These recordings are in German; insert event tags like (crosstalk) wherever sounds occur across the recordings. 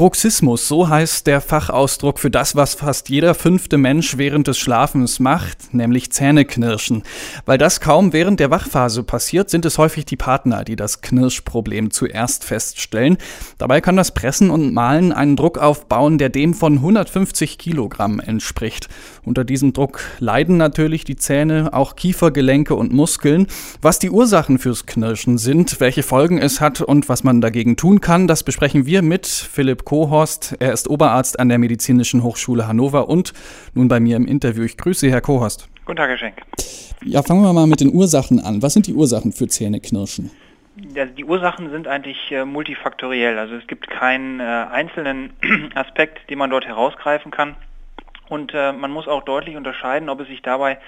Bruxismus, so heißt der Fachausdruck für das, was fast jeder fünfte Mensch während des Schlafens macht, nämlich Zähneknirschen. Weil das kaum während der Wachphase passiert, sind es häufig die Partner, die das Knirschproblem zuerst feststellen. Dabei kann das Pressen und Malen einen Druck aufbauen, der dem von 150 Kilogramm entspricht. Unter diesem Druck leiden natürlich die Zähne, auch Kiefergelenke und Muskeln. Was die Ursachen fürs Knirschen sind, welche Folgen es hat und was man dagegen tun kann, das besprechen wir mit Philipp Kohorst. Er ist Oberarzt an der Medizinischen Hochschule Hannover und nun bei mir im Interview. Ich grüße Sie, Herr Kohorst. Guten Tag, Herr Schenk. Ja, fangen wir mal mit den Ursachen an. Was sind die Ursachen für Zähneknirschen? Die Ursachen sind eigentlich äh, multifaktoriell. Also es gibt keinen äh, einzelnen (clears throat) Aspekt, den man dort herausgreifen kann. Und äh, man muss auch deutlich unterscheiden, ob es sich dabei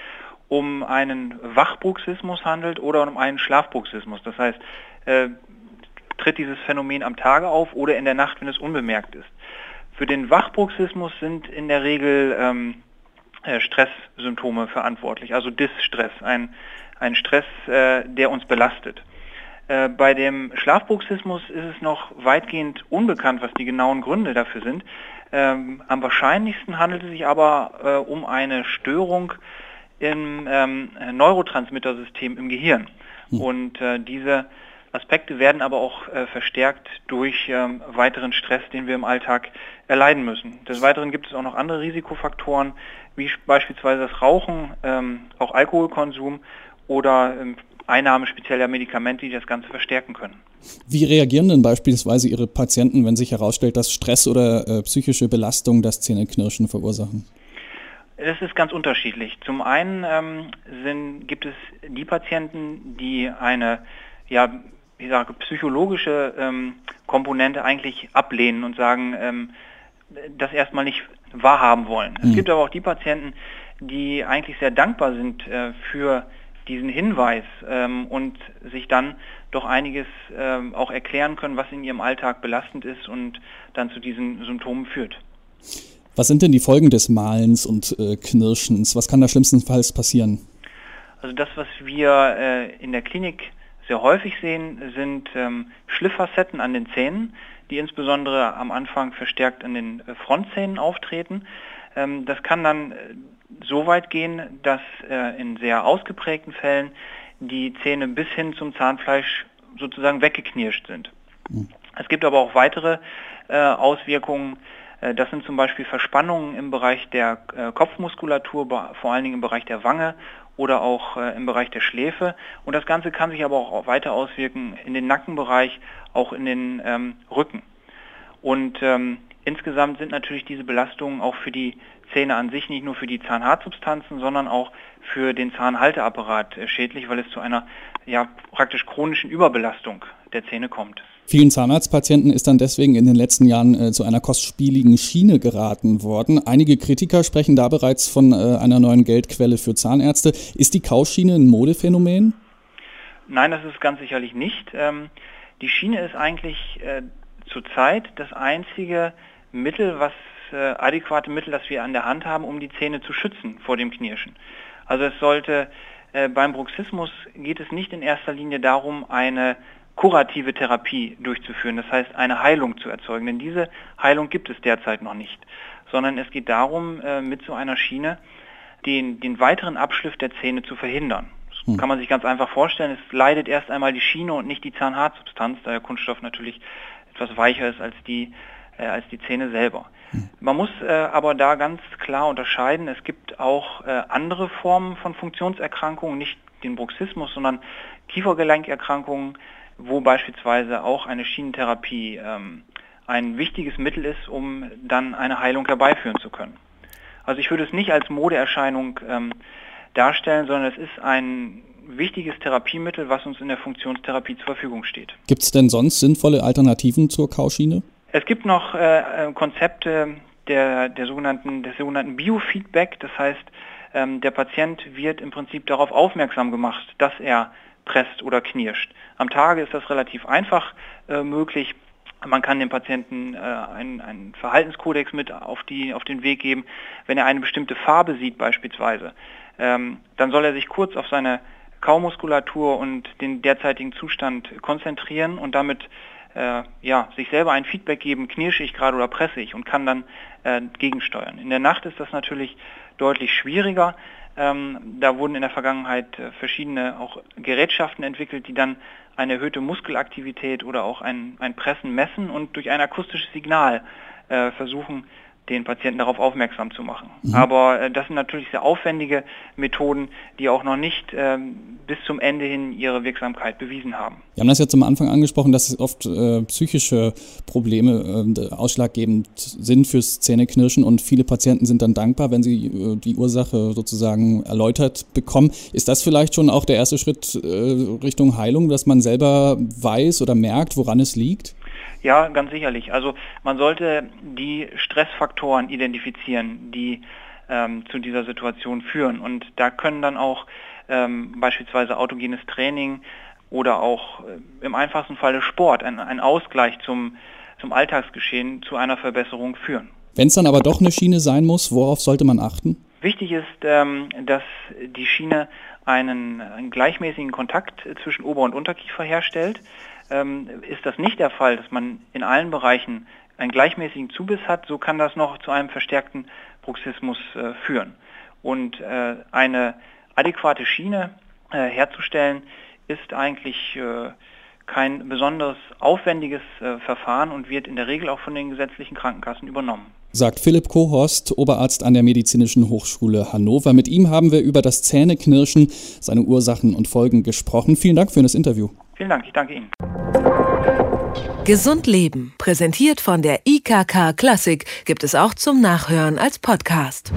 um einen Wachbruxismus handelt oder um einen Schlafbruxismus. Das heißt, tritt dieses Phänomen am Tage auf oder in der Nacht, wenn es unbemerkt ist. Für den Wachbruxismus sind in der Regel ähm, äh, Stresssymptome verantwortlich, also Distress, ein, ein Stress, äh, der uns belastet. Äh, bei dem Schlafbruxismus ist es noch weitgehend unbekannt, was die genauen Gründe dafür sind. Ähm, am wahrscheinlichsten handelt es sich aber äh, um eine Störung im ähm, Neurotransmittersystem im Gehirn. Hm. Und äh, diese Aspekte werden aber auch äh, verstärkt durch ähm, weiteren Stress, den wir im Alltag erleiden müssen. Des Weiteren gibt es auch noch andere Risikofaktoren, wie beispielsweise das Rauchen, ähm, auch Alkoholkonsum oder ähm, Einnahme spezieller Medikamente, die das Ganze verstärken können. Wie reagieren denn beispielsweise Ihre Patienten, wenn sich herausstellt, dass Stress oder äh, psychische Belastung das Zähneknirschen verursachen? Das ist ganz unterschiedlich. Zum einen ähm, sind, gibt es die Patienten, die eine ja, ich sage, psychologische ähm, Komponente eigentlich ablehnen und sagen, ähm, das erstmal nicht wahrhaben wollen. Mhm. Es gibt aber auch die Patienten, die eigentlich sehr dankbar sind äh, für diesen Hinweis ähm, und sich dann doch einiges ähm, auch erklären können, was in ihrem Alltag belastend ist und dann zu diesen Symptomen führt. Was sind denn die Folgen des Malens und äh, Knirschens? Was kann da schlimmstenfalls passieren? Also das, was wir äh, in der Klinik sehr häufig sehen, sind ähm, Schlifffacetten an den Zähnen, die insbesondere am Anfang verstärkt an den äh, Frontzähnen auftreten. Ähm, das kann dann äh, so weit gehen, dass äh, in sehr ausgeprägten Fällen die Zähne bis hin zum Zahnfleisch sozusagen weggeknirscht sind. Mhm. Es gibt aber auch weitere äh, Auswirkungen. Äh, das sind zum Beispiel Verspannungen im Bereich der äh, Kopfmuskulatur, vor allen Dingen im Bereich der Wange oder auch äh, im Bereich der Schläfe. Und das Ganze kann sich aber auch weiter auswirken in den Nackenbereich, auch in den ähm, Rücken. Und ähm, insgesamt sind natürlich diese Belastungen auch für die Zähne an sich, nicht nur für die Zahnhartsubstanzen, sondern auch für den Zahnhalteapparat äh, schädlich, weil es zu einer ja, praktisch chronischen Überbelastung der Zähne kommt. Vielen Zahnarztpatienten ist dann deswegen in den letzten Jahren äh, zu einer kostspieligen Schiene geraten worden. Einige Kritiker sprechen da bereits von äh, einer neuen Geldquelle für Zahnärzte. Ist die Kauschiene ein Modephänomen? Nein, das ist ganz sicherlich nicht. Ähm, die Schiene ist eigentlich äh, zurzeit das einzige Mittel, was äh, adäquate Mittel, das wir an der Hand haben, um die Zähne zu schützen vor dem Knirschen. Also es sollte äh, beim Bruxismus geht es nicht in erster Linie darum, eine kurative Therapie durchzuführen, das heißt eine Heilung zu erzeugen. Denn diese Heilung gibt es derzeit noch nicht, sondern es geht darum, äh, mit so einer Schiene den, den weiteren Abschliff der Zähne zu verhindern. Das hm. kann man sich ganz einfach vorstellen. Es leidet erst einmal die Schiene und nicht die Zahnhartsubstanz, da der Kunststoff natürlich etwas weicher ist als die, äh, als die Zähne selber. Man muss äh, aber da ganz klar unterscheiden, es gibt auch äh, andere Formen von Funktionserkrankungen, nicht den Bruxismus, sondern Kiefergelenkerkrankungen, wo beispielsweise auch eine Schienentherapie ähm, ein wichtiges Mittel ist, um dann eine Heilung herbeiführen zu können. Also ich würde es nicht als Modeerscheinung ähm, darstellen, sondern es ist ein wichtiges Therapiemittel, was uns in der Funktionstherapie zur Verfügung steht. Gibt es denn sonst sinnvolle Alternativen zur Kauschiene? Es gibt noch äh, äh, Konzepte der, der sogenannten, des sogenannten Biofeedback. Das heißt, ähm, der Patient wird im Prinzip darauf aufmerksam gemacht, dass er presst oder knirscht. Am Tage ist das relativ einfach äh, möglich. Man kann dem Patienten äh, einen, einen, Verhaltenskodex mit auf, die, auf den Weg geben. Wenn er eine bestimmte Farbe sieht beispielsweise, ähm, dann soll er sich kurz auf seine Kaumuskulatur und den derzeitigen Zustand konzentrieren und damit äh, ja, sich selber ein Feedback geben, knirsche ich gerade oder presse ich und kann dann äh, gegensteuern. In der Nacht ist das natürlich deutlich schwieriger. Ähm, da wurden in der Vergangenheit äh, verschiedene auch Gerätschaften entwickelt, die dann eine erhöhte Muskelaktivität oder auch ein, ein Pressen messen und durch ein akustisches Signal äh, versuchen, den Patienten darauf aufmerksam zu machen. Mhm. Aber äh, das sind natürlich sehr aufwendige Methoden, die auch noch nicht ähm, bis zum Ende hin ihre Wirksamkeit bewiesen haben. Wir haben das jetzt am Anfang angesprochen, dass oft äh, psychische Probleme äh, ausschlaggebend sind fürs Zähneknirschen und viele Patienten sind dann dankbar, wenn sie äh, die Ursache sozusagen erläutert bekommen. Ist das vielleicht schon auch der erste Schritt äh, Richtung Heilung, dass man selber weiß oder merkt, woran es liegt? Ja, ganz sicherlich. Also man sollte die Stressfaktoren identifizieren, die ähm, zu dieser Situation führen. Und da können dann auch ähm, beispielsweise autogenes Training oder auch äh, im einfachsten Falle Sport, ein, ein Ausgleich zum, zum Alltagsgeschehen zu einer Verbesserung führen. Wenn es dann aber doch eine Schiene sein muss, worauf sollte man achten? Wichtig ist, ähm, dass die Schiene einen, einen gleichmäßigen Kontakt zwischen Ober- und Unterkiefer herstellt ist das nicht der Fall, dass man in allen Bereichen einen gleichmäßigen Zubiss hat, so kann das noch zu einem verstärkten Bruxismus äh, führen. Und äh, eine adäquate Schiene äh, herzustellen, ist eigentlich kein besonders aufwendiges Verfahren und wird in der Regel auch von den gesetzlichen Krankenkassen übernommen sagt Philipp Kohorst, Oberarzt an der Medizinischen Hochschule Hannover. Mit ihm haben wir über das Zähneknirschen, seine Ursachen und Folgen gesprochen. Vielen Dank für das Interview. Vielen Dank, ich danke Ihnen. Gesund Leben, präsentiert von der IKK Klassik, gibt es auch zum Nachhören als Podcast.